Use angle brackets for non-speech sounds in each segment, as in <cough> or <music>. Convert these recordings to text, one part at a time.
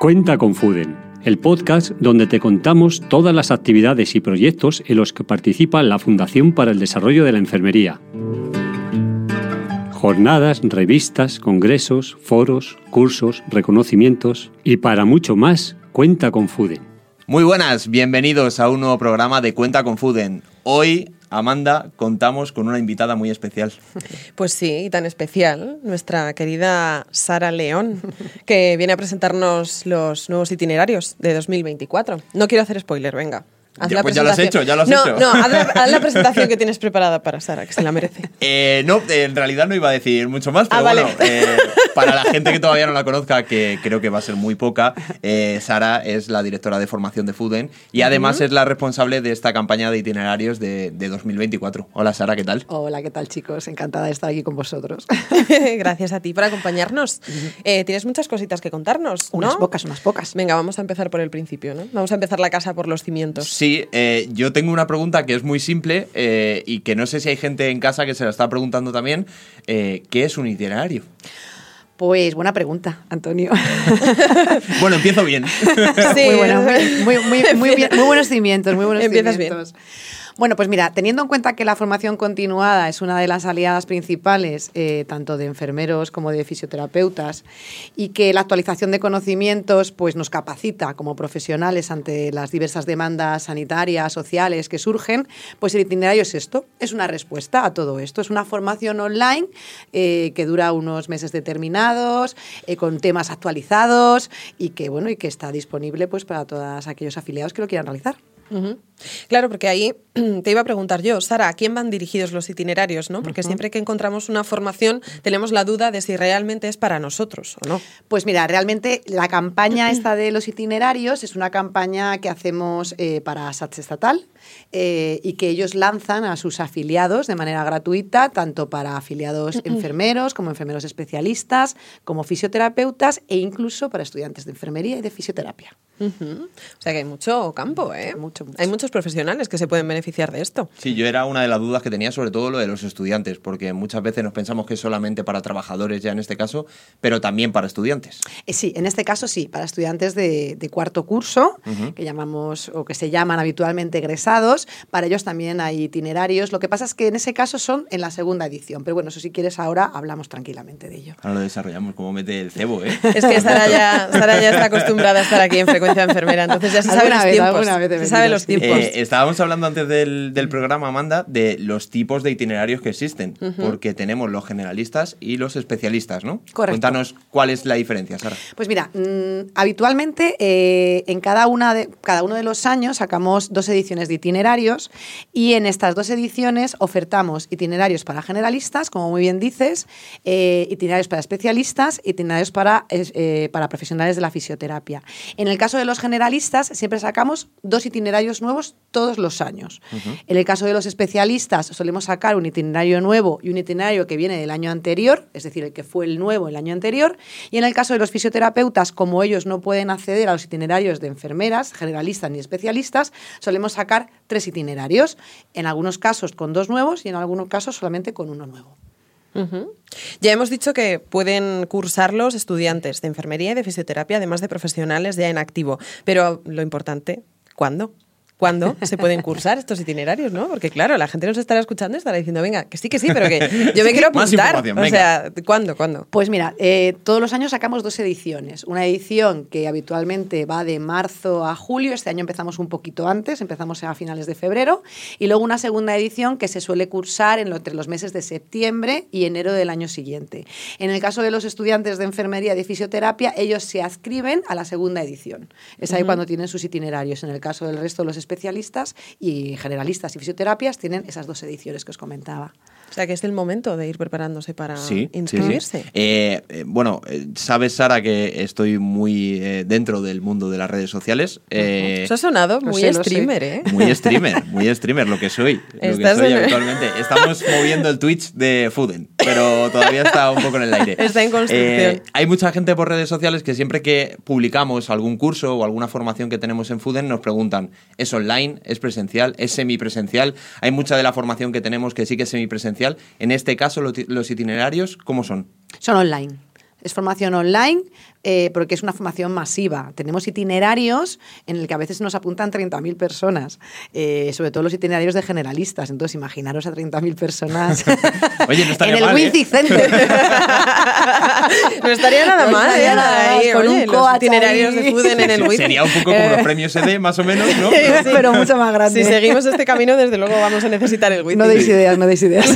Cuenta con Fuden, el podcast donde te contamos todas las actividades y proyectos en los que participa la Fundación para el Desarrollo de la Enfermería. Jornadas, revistas, congresos, foros, cursos, reconocimientos y para mucho más, cuenta con Fuden. Muy buenas, bienvenidos a un nuevo programa de Cuenta con Fuden. Hoy Amanda, contamos con una invitada muy especial. <laughs> Pues sí, y tan especial, nuestra querida Sara León, que viene a presentarnos los nuevos itinerarios de 2024. No quiero hacer spoiler, venga. Ya, pues ya lo has hecho, ya lo has no, hecho. No, <laughs> haz la, presentación que tienes preparada para Sara, que se la merece. <laughs> Eh, no, en realidad no iba a decir mucho más, pero ah, vale. bueno, eh, <laughs> para la gente que todavía no la conozca, que creo que va a ser muy poca, eh, Sara es la directora de formación de Fuden y además es la responsable de esta campaña de itinerarios de, 2024. Hola Sara, ¿qué tal? Hola, ¿qué tal chicos? Encantada de estar aquí con vosotros. Gracias a ti por acompañarnos. tienes muchas cositas que contarnos, ¿no? Unas pocas, unas pocas. Venga, vamos a empezar por el principio, ¿no? Vamos a empezar la casa por los cimientos. Sí, yo tengo una pregunta que es muy simple y que no sé si hay gente en casa que se la está preguntando también. ¿Qué es un itinerario? Pues buena pregunta, Antonio. <laughs> bueno, empiezo bien. Sí, muy, bueno, muy, muy, muy, bien, muy buenos cimientos, muy buenos Empiezas cimientos. Bien. Bueno, pues mira, teniendo en cuenta que la formación continuada es una de las aliadas principales, eh, tanto de enfermeros como de fisioterapeutas, y que la actualización de conocimientos pues, nos capacita como profesionales ante las diversas demandas sanitarias, sociales que surgen, pues el itinerario es esto, es una respuesta a todo esto. Es una formación online eh, que dura unos meses determinados, eh, con temas actualizados y que, bueno, y que está disponible pues, para todos aquellos afiliados que lo quieran realizar. Claro, porque ahí <clears throat> te iba a preguntar yo, Sara, ¿a quién van dirigidos los itinerarios? ¿no? Porque siempre que encontramos una formación tenemos la duda de si realmente es para nosotros o no. Pues mira, realmente la campaña <clears throat> esta de los itinerarios es una campaña que hacemos eh, para SATS estatal eh, y que ellos lanzan a sus afiliados de manera gratuita, tanto para afiliados enfermeros como enfermeros especialistas, como fisioterapeutas e incluso para estudiantes de enfermería y de fisioterapia. O sea que hay mucho campo, ¿eh? Mucho, Hay muchos profesionales que se pueden beneficiar de esto. Sí, yo era una de las dudas que tenía, sobre todo lo de los estudiantes, porque muchas veces nos pensamos que es solamente para trabajadores ya en este caso, pero también para estudiantes. Eh, sí, en este caso sí, para estudiantes de, cuarto curso, que llamamos o que se llaman habitualmente egresados, para ellos también hay itinerarios. Lo que pasa es que en ese caso son en la segunda edición, pero bueno, eso si quieres ahora hablamos tranquilamente de ello. Ahora lo desarrollamos como mete el cebo, ¿eh? <laughs> Es que Sara ya, Sara ya está acostumbrada a estar aquí en frecuencia enfermera, entonces ya se sabe los tiempos. se sabe los tiempos. Eh, estábamos hablando antes del, programa, Amanda, de los tipos de itinerarios que existen, porque tenemos los generalistas y los especialistas, ¿no? Correcto. Cuéntanos cuál es la diferencia, Sara. Pues mira, mm, habitualmente eh, en cada, una de, cada uno de los años sacamos dos ediciones de itinerarios y en estas dos ediciones ofertamos itinerarios para generalistas, como muy bien dices, eh, itinerarios para especialistas, itinerarios para, para profesionales de la fisioterapia. En el caso de los generalistas, generalistas siempre sacamos dos itinerarios nuevos todos los años. En el caso de los especialistas solemos sacar un itinerario nuevo y un itinerario que viene del año anterior, es decir, el que fue el nuevo el año anterior. Y en el caso de los fisioterapeutas, como ellos no pueden acceder a los itinerarios de enfermeras, generalistas ni especialistas, solemos sacar tres itinerarios, en algunos casos con dos nuevos y en algunos casos solamente con uno nuevo. Ya hemos dicho que pueden cursar los estudiantes de enfermería y de fisioterapia, además de profesionales ya en activo. Pero lo importante, ¿cuándo? Cuándo <laughs> se pueden cursar estos itinerarios, ¿no? Porque claro, la gente nos estará escuchando y estará diciendo, venga, que sí, que sí, pero que <laughs> yo me quiero apuntar. o sea, ¿cuándo? ¿Cuándo? Pues mira, eh, todos los años sacamos dos ediciones. Una edición que habitualmente va de marzo a julio, este año empezamos un poquito antes, empezamos a finales de febrero, y luego una segunda edición que se suele cursar entre los meses de septiembre y enero del año siguiente. En el caso de los estudiantes de enfermería y de fisioterapia, ellos se adscriben a la segunda edición. Es ahí cuando tienen sus itinerarios. En el caso del resto de los especialistas y generalistas y fisioterapias tienen esas dos ediciones que os comentaba. O sea que es el momento de ir preparándose para inscribirse. Eh, eh, bueno, eh, sabes, Sara, que estoy muy dentro del mundo de las redes sociales. Eso ha sonado muy streamer, ¿eh? Muy streamer, muy streamer, lo que soy. Lo que soy actualmente. Estamos moviendo el Twitch de Fuden, pero todavía está un poco en el aire. <laughs> Está en construcción. hay mucha gente por redes sociales que siempre que publicamos algún curso o alguna formación que tenemos en Fuden nos preguntan, ¿es online? ¿Es presencial? ¿Es semipresencial? Hay mucha de la formación que tenemos que sí que es semipresencial en este caso, los itinerarios, ¿cómo son? Son online. Es formación online, eh, porque es una formación masiva. Tenemos itinerarios en el que a veces nos apuntan 30.000 personas, eh, sobre todo los itinerarios de generalistas. Entonces, imaginaros a 30.000 personas <laughs> Oye, no en el mal, ¿eh? Wincy Center. <laughs> No estaría nada No mal, estaría ¿eh? nada Ahí, con oye, un los coach itinerarios ahí. de Fuden en el <laughs> Wifi. Sería un poco como los premios ED, más o menos, ¿no? Pero mucho más grande. Si seguimos este camino, desde luego vamos a necesitar el Wifi. No deis ideas, no deis ideas.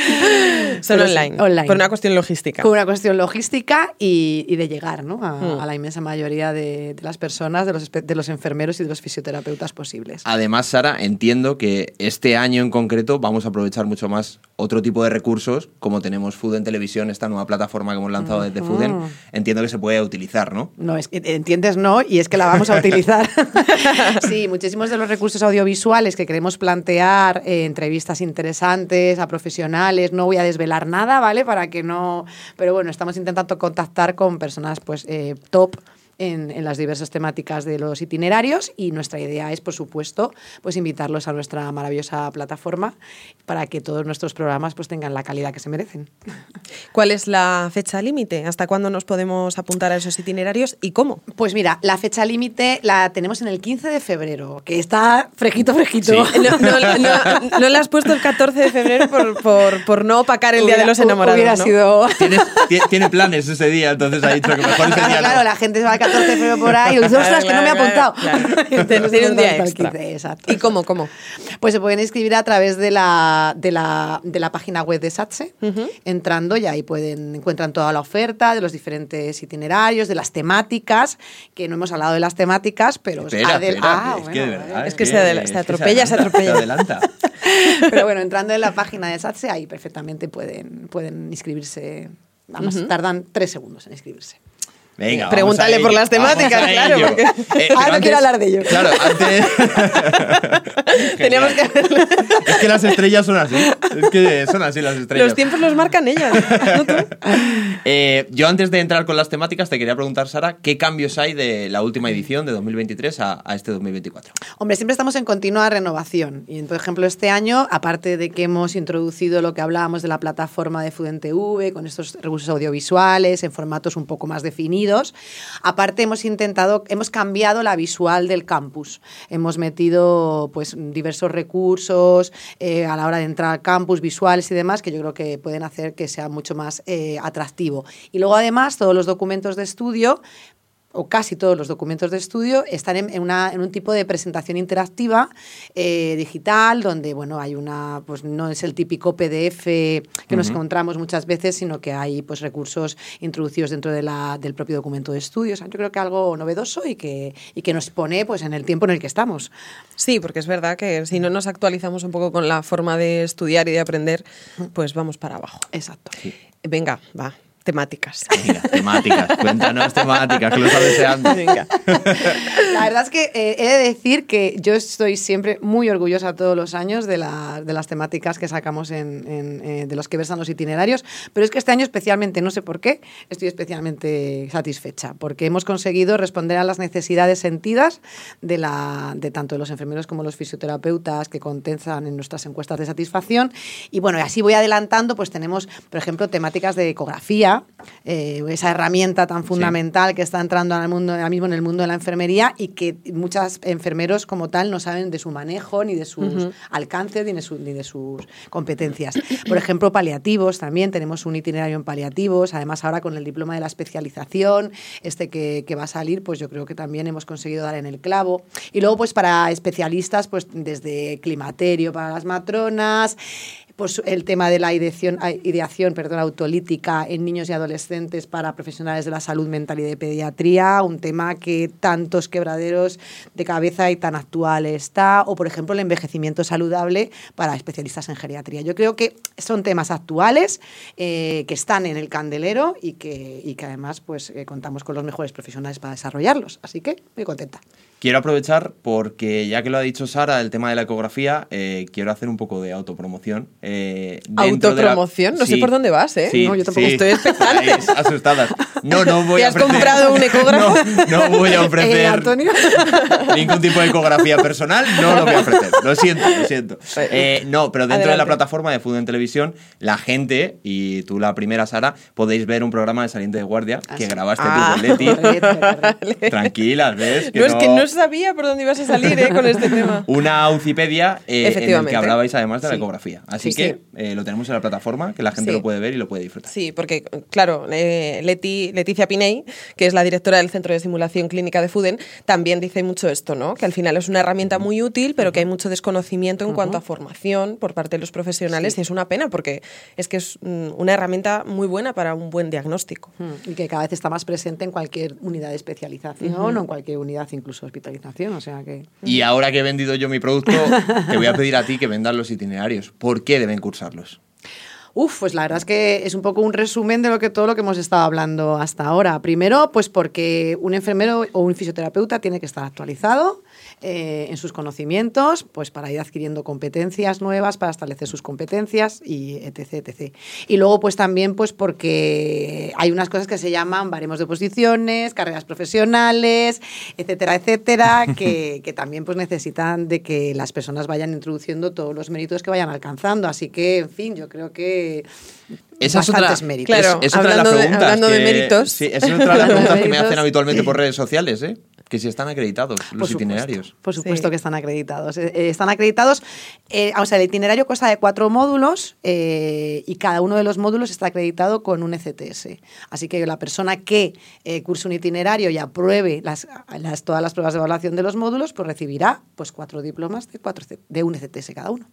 <laughs> Son Pero sí, online, online. Por una cuestión logística. Por una cuestión logística y, y de llegar ¿no? a, Mm. a la inmensa mayoría de, de las personas, de los, espe- de los enfermeros y de los fisioterapeutas posibles. Además, Sara, entiendo que este año en concreto vamos a aprovechar mucho más otro tipo de recursos, como tenemos Fuden Televisión, esta nueva plataforma que hemos lanzado desde Fuden. Entiendo que se puede utilizar, ¿no? No, es que entiendes, no, y es que la vamos a utilizar. <laughs> sí, muchísimos de los recursos audiovisuales que queremos plantear, eh, entrevistas interesantes a profesionales, no voy a desvelar nada, ¿vale? Para que no. Pero bueno, estamos intentando contactar con personas, pues, eh, top. En, en las diversas temáticas de los itinerarios y nuestra idea es, por supuesto, pues invitarlos a nuestra maravillosa plataforma para que todos nuestros programas pues tengan la calidad que se merecen. <laughs> ¿Cuál es la fecha límite? ¿Hasta cuándo nos podemos apuntar a esos itinerarios y cómo? Pues mira, la fecha límite la tenemos en el 15 de febrero, que está fresquito, fresquito. No, no, no, no le has puesto el 14 de febrero por, por, por no opacar el Día de los Enamorados. Hubiera ¿no? sido... Tiene, ti- tiene planes ese día, entonces ha dicho que mejor ese <laughs> día claro, no. la gente se va el 14 de febrero por ahí y dice, ostras, que no me he Claro, apuntado. claro, <laughs> claro. Tiene un día extra. 15, exacto. ¿Y cómo, cómo? Pues se pueden inscribir a través de la, de la, de la página web de SATSE, entrando y ahí pueden, encuentran toda la oferta de los diferentes itinerarios, de las temáticas, que no hemos hablado de las temáticas, pero... Espera, adel- espera, Ah, es que de bueno, verdad. Es que se adela- se atropella, se adelanta, atropella. adelanta. <laughs> Pero bueno, entrando en la página de SATSE, ahí perfectamente pueden, pueden inscribirse. Además, tardan tres segundos en inscribirse. Venga, vamos Pregúntale por las temáticas, claro, porque- Eh, <laughs> Ah, no quiero hablar de ello. Claro, antes... <laughs> Teníamos que. Es que las estrellas son así. Es que son así las estrellas. Los tiempos los marcan ellas, no tú. <laughs> Eh, yo antes de entrar con las temáticas te quería preguntar, Sara, ¿qué cambios hay de la última edición de 2023 a, a este 2024? Hombre, siempre estamos en continua renovación. Y, por ejemplo, este año, aparte de que hemos introducido lo que hablábamos de la plataforma de FUDENTV, con estos recursos audiovisuales en formatos un poco más definidos, aparte hemos intentado, hemos cambiado la visual del campus. Hemos metido pues diversos recursos eh, a la hora de entrar al campus, visuales y demás, que yo creo que pueden hacer que sea mucho más eh, atractivo. Y luego, además, todos los documentos de estudio o casi todos los documentos de estudio están en, una- en un tipo de presentación interactiva eh, digital, donde bueno hay una, pues no es el típico PDF que nos encontramos muchas veces, sino que hay pues recursos introducidos dentro de la, del propio documento de estudio. O sea, yo creo que algo novedoso y que, y que nos pone pues en el tiempo en el que estamos. Sí, porque es verdad que si no nos actualizamos un poco con la forma de estudiar y de aprender, pues vamos para abajo. Exacto. Venga, va, temáticas. <laughs> Venga, temáticas. Cuéntanos temáticas, que lo estás deseando. Venga. <laughs> La verdad es que eh, he de decir que yo estoy siempre muy orgullosa todos los años de, la- de las temáticas que sacamos en, en, eh, de los que versan los itinerarios, pero es que este año especialmente, no sé por qué, estoy especialmente satisfecha, porque hemos conseguido responder a las necesidades sentidas de, la, de tanto de los enfermeros como los fisioterapeutas que contestan en nuestras encuestas de satisfacción. Y bueno, y así voy adelantando, pues tenemos, por ejemplo, temáticas de ecografía, eh, esa herramienta tan fundamental que está entrando al mundo, ahora mismo en el mundo de la enfermería y que muchos enfermeros como tal no saben de su manejo, ni de sus alcances, ni de, su- ni de sus competencias. Por ejemplo, paliativos también, tenemos un itinerario en paliativos, además ahora con el diploma de la especialización, este que, que va a salir, pues yo creo que también hemos conseguido dar en el clavo. Y luego, pues para especialistas, pues desde climaterio para las matronas, pues el tema de la ideación, ideación perdón, autolítica en niños y adolescentes para profesionales de la salud mental y de pediatría, un tema que tantos quebraderos de cabeza y tan actual está, o por ejemplo el envejecimiento saludable para especialistas en geriatría. Yo creo que son temas actuales eh, que están en el candelero y que, y que además pues eh, contamos con los mejores profesionales para desarrollarlos. Así que muy contenta. Quiero aprovechar porque, ya que lo ha dicho Sara, el tema de la ecografía, eh, quiero hacer un poco de autopromoción. eh, la- Autopromoción, no sé por dónde vas, ¿eh? Sí, No, yo tampoco sí. estoy expectante. <laughs> Asustadas. No, no voy ¿Te a has ofrecer- comprado un <laughs> ecógrafo? No, no voy a <laughs> ofrecer Antonio. ningún tipo de ecografía personal, no lo voy a ofrecer. Lo siento, lo siento. Eh, no, pero dentro de la plataforma de Food en Televisión, la gente, y tú la primera, Sara, podéis ver un programa de Saliente de Guardia Ah, que sí. grabaste Ah. tú con Leti. Correcto, correcto. Tranquilas, ¿ves? no, es que no sabía por dónde ibas a salir ¿eh? con este tema. <laughs> Una Wikipedia eh, en el que hablabais además de la Sí. ecografía. Así Sí, que sí. eh, lo tenemos en la plataforma, que la gente Sí. lo puede ver y lo puede disfrutar. Sí, porque, claro, eh, Leti- Leticia Piney, que es la directora del Centro de Simulación Clínica de Fuden, también dice mucho esto, ¿no? Que al final es una herramienta muy útil, pero que hay mucho desconocimiento en cuanto a formación por parte de los profesionales y es una pena porque es que es mm, una herramienta muy buena para un buen diagnóstico. Mm, Y que cada vez está más presente en cualquier unidad de especialización o en cualquier unidad incluso de hospitalización. O sea que. Y ahora que he vendido yo mi producto, te voy a pedir a ti que vendas los itinerarios. ¿Por qué deben cursarlos? Uf, pues la verdad es que es un poco un resumen de lo que todo lo que hemos estado hablando hasta ahora. Primero, pues porque un enfermero o un fisioterapeuta tiene que estar actualizado eh, en sus conocimientos, pues para ir adquiriendo competencias nuevas, para establecer sus competencias y etc, etc. Y luego, pues también, pues porque hay unas cosas que se llaman baremos de posiciones, carreras profesionales, etcétera, etcétera, <laughs> que, que también pues necesitan de que las personas vayan introduciendo todos los méritos que vayan alcanzando. Así que, en fin, yo creo que Esa es bastantes otra, méritos. Claro, es, es otra de las hablando de- hablando de que- méritos. Sí, esa es otra de las de <laughs> preguntas que me hacen habitualmente por redes sociales, ¿eh? Que si están acreditados los Por supuesto, itinerarios. Por supuesto Sí. que están acreditados. Eh, eh, están acreditados. eh, o sea, el itinerario consta de cuatro módulos eh, y cada uno de los módulos está acreditado con un ECTS. Así que la persona que eh, curse un itinerario y apruebe las, las- todas las pruebas de evaluación de los módulos, pues recibirá pues cuatro diplomas de, cuatro, de un ECTS cada uno.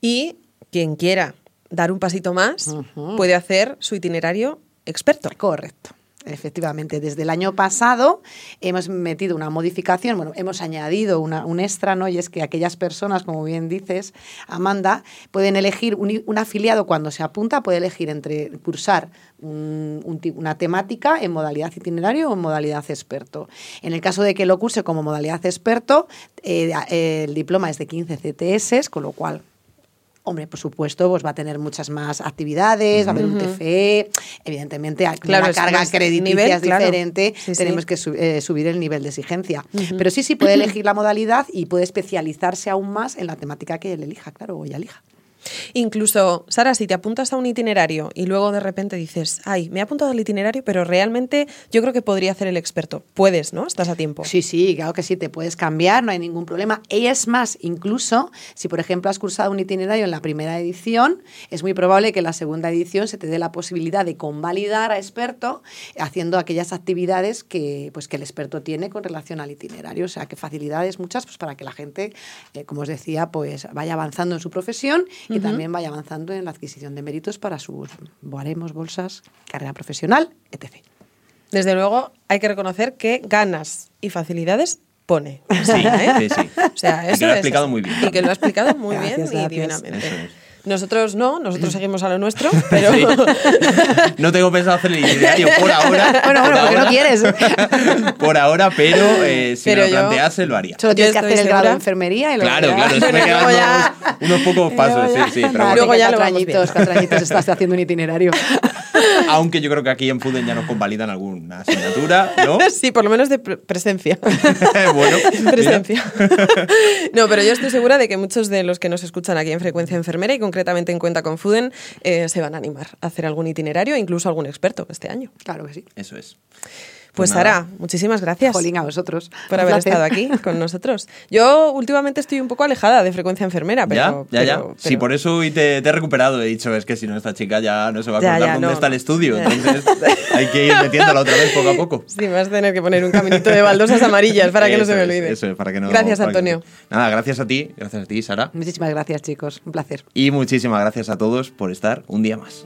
Y quien quiera dar un pasito más puede hacer su itinerario experto. Correcto. Efectivamente, desde el año pasado hemos metido una modificación, bueno, hemos añadido un extra, ¿no? Y es que aquellas personas, como bien dices, Amanda, pueden elegir un, un afiliado cuando se apunta, puede elegir entre cursar una temática en modalidad itinerario o en modalidad experto. En el caso de que lo curse como modalidad experto, eh, el diploma es de 15 CTS, con lo cual Hombre, por supuesto, pues va a tener muchas más actividades, va a haber un TFE, evidentemente, Claro, una es carga crediticia nivel, es diferente, sí. tenemos que su- eh, subir el nivel de exigencia. Pero sí, sí, puede <clears throat> elegir la modalidad y puede especializarse aún más en la temática que él elija, claro, o ella elija. Incluso, Sara, si te apuntas a un itinerario y luego de repente dices, ay, me he apuntado al itinerario, pero realmente yo creo que podría hacer el experto. Puedes, ¿no? Estás a tiempo. Sí, sí, claro que sí, te puedes cambiar, no hay ningún problema. Y es más, incluso si por ejemplo has cursado un itinerario en la primera edición, es muy probable que en la segunda edición se te dé la posibilidad de convalidar a experto haciendo aquellas actividades que, pues, que el experto tiene con relación al itinerario. O sea, que facilidades muchas pues, para que la gente, eh, como os decía, pues vaya avanzando en su profesión y también vaya avanzando en la adquisición de méritos para sus baremos, bolsas, carrera profesional, etc. Desde luego, hay que reconocer que ganas y facilidades pone. Sí, ¿eh? sí, sí. O sea, Y que lo ha explicado muy bien. Y que lo ha explicado muy Gracias, bien y gracias. divinamente. Nosotros no, nosotros seguimos a lo nuestro, <laughs> pero Sí. <laughs> No tengo pensado hacer el itinerario por <laughs> ahora. Bueno, bueno, porque no quieres. Por ahora, pero eh, si Pero me lo plantease, lo haría. Solo tienes que hacer el grado de enfermería y luego Claro, ya- claro, que me quedan ya- unos, unos pocos pasos, sí, sí. Pero bueno. Luego ya lo cuatro añitos, cuatro añitos estás haciendo un itinerario. <laughs> Aunque yo creo que aquí en Fuden ya nos convalidan alguna asignatura, ¿no? <laughs> sí, por lo menos de pre- presencia. <laughs> bueno, presencia. no, pero yo estoy segura de que muchos de los que nos escuchan aquí en Frecuencia Enfermera y concretamente en Cuenta con Fuden eh, se van a animar a hacer algún itinerario, incluso algún experto este año. Claro que sí. Eso es. Pues. Sara, muchísimas gracias. Jolín, a vosotros. por haber placer. estado aquí <laughs> con nosotros. Yo últimamente estoy un poco alejada de frecuencia enfermera, pero. ya, ya, ya. pero- Sí, pero- por eso hoy te, te he recuperado. He dicho, es que si no, esta chica ya no se va a Ya, acordar ya, dónde no, está el estudio. Ya. Entonces <laughs> hay que ir metiéndola otra vez poco a poco. Sí, me vas a tener que poner un caminito de baldosas amarillas para que no se me Eso es, olvide. Eso es, para que no. Gracias, para que- Antonio. Nada, gracias a ti, gracias a ti, Sara. Muchísimas gracias, chicos. Un placer. Y muchísimas gracias a todos por estar un día más.